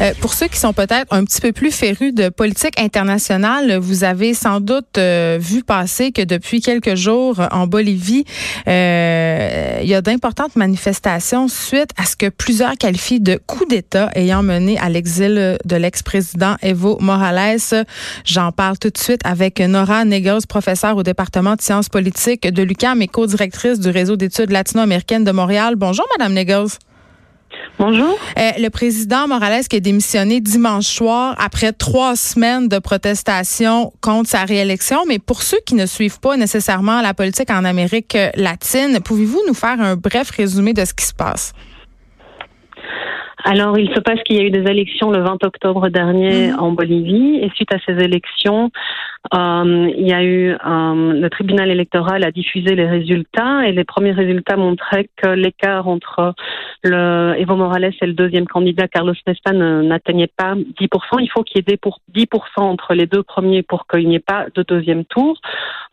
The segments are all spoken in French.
Euh, pour ceux qui sont peut-être un petit peu plus férus de politique internationale, vous avez sans doute euh, vu passer que depuis quelques jours en Bolivie, euh, il y a d'importantes manifestations suite à ce que plusieurs qualifient de coup d'État ayant mené à l'exil de l'ex-président Evo Morales. J'en parle tout de suite avec Nora Negos, professeure au département de sciences politiques de l'UQAM et co-directrice du réseau d'études latino-américaines de Montréal. Bonjour, Madame Negos. Bonjour. Euh, le président Morales qui a démissionné dimanche soir après trois semaines de protestation contre sa réélection. Mais pour ceux qui ne suivent pas nécessairement la politique en Amérique latine, pouvez-vous nous faire un bref résumé de ce qui se passe? Alors, il se passe qu'il y a eu des élections le 20 octobre dernier mhm. en Bolivie et suite à ces élections, euh, il y a eu euh, le tribunal électoral a diffusé les résultats et les premiers résultats montraient que l'écart entre Evo Morales et le deuxième candidat Carlos Mesta n'atteignait pas 10%. Il faut qu'il y ait des pour 10% entre les deux premiers pour qu'il n'y ait pas de deuxième tour.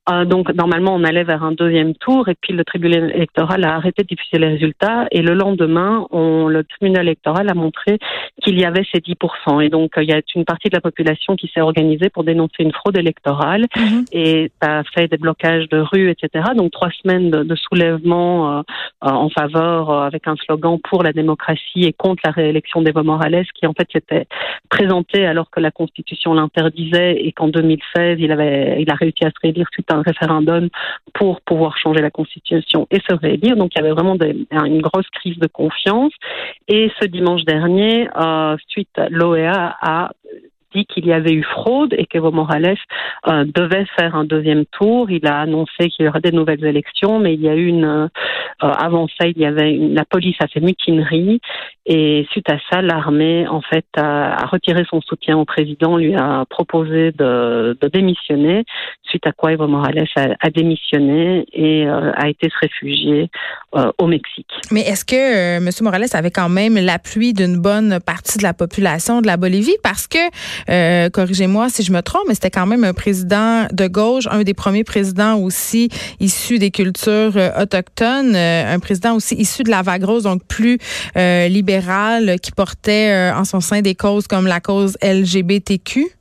Euh, donc normalement on allait vers un deuxième tour et puis le tribunal électoral a arrêté de diffuser les résultats et le lendemain le tribunal électoral a montré qu'il y avait ces 10%. Et donc il y a une partie de la population qui s'est organisée pour dénoncer une fraude électorale Mhm. et ça a fait des blocages de rue, etc. Donc trois semaines de, soulèvement euh, euh, en faveur euh, avec un slogan pour la démocratie et contre la réélection d'Evo Morales qui en fait s'était présenté alors que la Constitution l'interdisait et qu'en 2016 il avait il a réussi à se réélire suite à un référendum pour pouvoir changer la Constitution et se réélire. Donc il y avait vraiment une grosse crise de confiance. Et ce dimanche dernier, euh, suite l'OEA a dit qu'il y avait eu fraude et qu'Evo Morales euh, devait faire un deuxième tour. Il a annoncé qu'il y aurait des nouvelles élections, mais il y a eu une euh, avant ça, il y avait une, la police a fait mutinerie et suite à ça, l'armée en fait a, retiré son soutien au président, lui a proposé de, de démissionner. Suite à quoi Evo Morales a, a démissionné et euh, a été se réfugier au Mexique. Mais est-ce que M. Morales avait quand même l'appui d'une bonne partie de la population de la Bolivie? Parce que euh, corrigez-moi si je me trompe, mais c'était quand même un président de gauche, un des premiers présidents aussi issus des cultures euh, autochtones, euh, un président aussi issu de la vague rose, donc plus libéral, qui portait en son sein des causes comme la cause LGBTQ.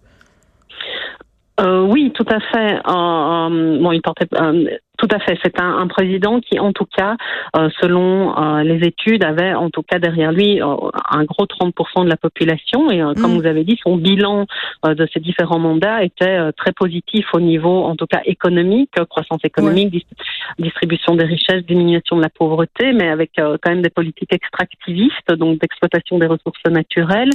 Oui, tout à fait. bon, il portait tout à fait. C'est un, un, président qui, en tout cas, euh, selon euh, les études, avait en tout cas derrière lui euh, un gros 30% de la population. Et comme mm. vous avez dit, son bilan de ces différents mandats était très positif au niveau, en tout cas, économique, croissance économique, distribution des richesses, diminution de la pauvreté, mais avec quand même des politiques extractivistes, donc d'exploitation des ressources naturelles.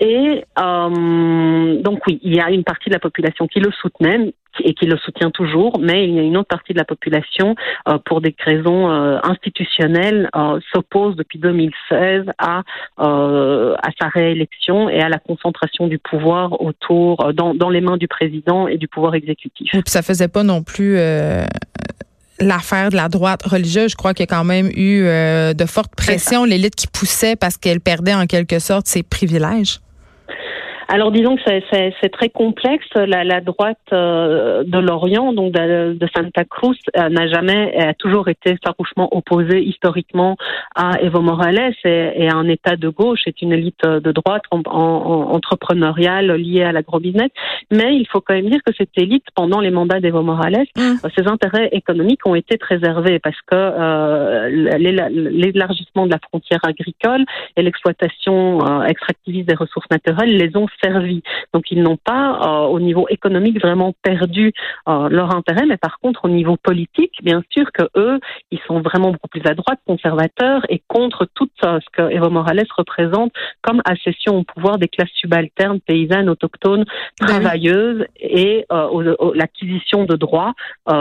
Et donc oui, il y a une partie de la population qui le soutenait, et qui le soutient toujours, mais il y a une autre partie de la population, euh, pour des raisons euh, institutionnelles, euh, s'oppose depuis 2016 à à sa réélection et à la concentration du pouvoir autour dans, dans les mains du président et du pouvoir exécutif. Et puis ça faisait pas non plus l'affaire de la droite religieuse, je crois qu'il y a quand même eu de fortes pressions, l'élite qui poussait parce qu'elle perdait en quelque sorte ses privilèges. Alors disons que c'est très complexe. La, la droite euh, de l'Orient, donc de, de, Santa Cruz, euh, n'a jamais, a toujours été farouchement opposée historiquement à Evo Morales et, et, un État de gauche est une élite de droite en, en, entrepreneuriale liée à l'agro-business. Mais il faut quand même dire que cette élite, pendant les mandats d'Evo Morales, mmh. euh, ses intérêts économiques ont été préservés parce que euh, l'élargissement de la frontière agricole et l'exploitation extractiviste des ressources naturelles les ont servi. Donc ils n'ont pas, euh, au niveau économique, vraiment perdu euh, leur intérêt, mais par contre, au niveau politique, bien sûr que eux, ils sont vraiment beaucoup plus à droite, conservateurs et contre tout euh, ce que Evo Morales représente comme accession au pouvoir des classes subalternes, paysannes, autochtones, ben travailleuses et l'acquisition de droits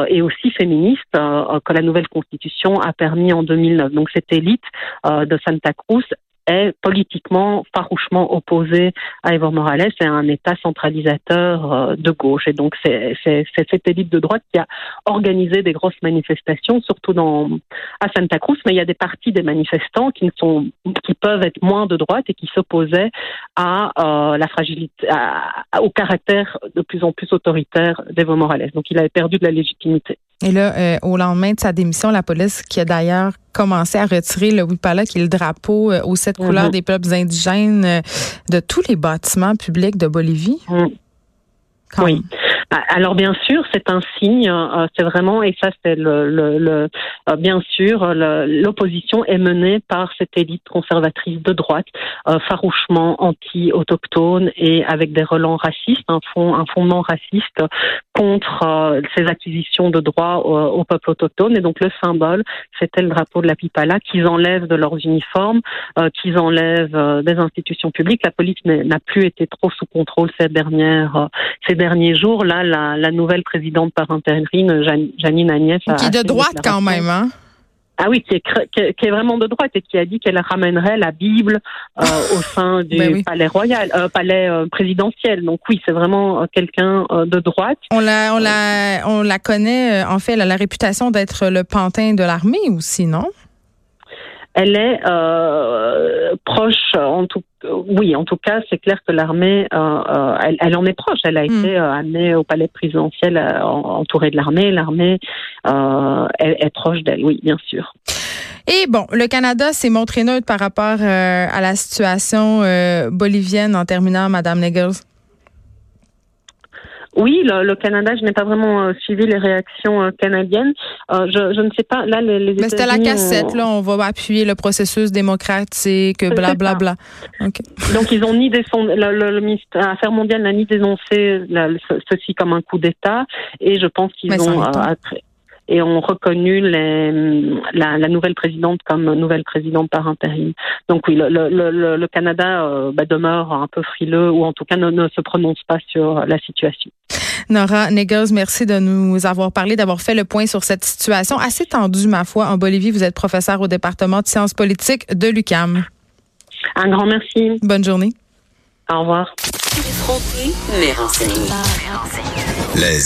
et aussi féministes que la nouvelle constitution a permis en 2009. Donc cette élite de Santa Cruz est politiquement farouchement opposé à Evo Morales et à un État centralisateur euh, de gauche. Et donc c'est cette élite de droite qui a organisé des grosses manifestations, surtout dans à Santa Cruz, mais il y a des parties des manifestants qui ne sont qui peuvent être moins de droite et qui s'opposaient à euh, la fragilité, au caractère de plus en plus autoritaire d'Evo Morales. Donc il avait perdu de la légitimité. Et là, euh, au lendemain de sa démission, la police qui a d'ailleurs commencé à retirer le Wipala, qui est le drapeau aux sept couleurs mhm. des peuples indigènes de tous les bâtiments publics de Bolivie. Mhm. Oui. Alors bien sûr, c'est un signe, euh, c'est vraiment, et ça c'est le, le, le euh, bien sûr, l'opposition est menée par cette élite conservatrice de droite, euh, farouchement anti-autochtone et avec des relents racistes, un, fond, un fondement raciste contre ces acquisitions de droits au, peuple autochtone. Et donc le symbole, c'était le drapeau de la Pipala qu'ils enlèvent de leurs uniformes, qu'ils enlèvent des institutions publiques. La police n'a plus été trop sous contrôle ces dernières ces derniers jours. Là, la, nouvelle présidente par intérim, Janine Agnès. Qui est de droite quand même, hein? Ah oui, qui est, qui est, vraiment de droite et qui a dit qu'elle ramènerait la Bible euh, au sein du ben palais royal, euh, palais euh, présidentiel. Donc oui, c'est vraiment quelqu'un de droite. On la, on la, on la connaît. En fait, elle a la réputation d'être le pantin de l'armée aussi, non? Elle est proche, en tout oui, en tout cas, c'est clair que l'armée, euh, euh, elle, en est proche. Elle a hmm. été euh, amenée au palais présidentiel entourée de l'armée. L'armée est, proche d'elle, oui, bien sûr. Et bon, le Canada s'est montré neutre par rapport à la situation bolivienne en terminant, Madame Negels. Oui, le, Canada, je n'ai pas vraiment euh, suivi les réactions euh, canadiennes. Euh, je, je, ne sais pas. Là, les, les Mais c'était la cassette. Là, on va appuyer le processus démocratique, blablabla. Bla, bla. Donc, ils ont ni des le, le, le, ministère Affaires mondiales n'a ni dénoncé ceci comme un coup d'État, et je pense qu'ils ont et ont reconnu les, la, la, nouvelle présidente comme nouvelle présidente par intérim. Donc oui, le, le, le Canada euh, bah, demeure un peu frileux ou en tout cas ne, ne, se prononce pas sur la situation. Nora Negels, merci de nous avoir parlé, d'avoir fait le point sur cette situation assez tendue, ma foi, en Bolivie. Vous êtes professeur au département de sciences politiques de l'UCAM. Un grand merci. Bonne journée. Au revoir. Les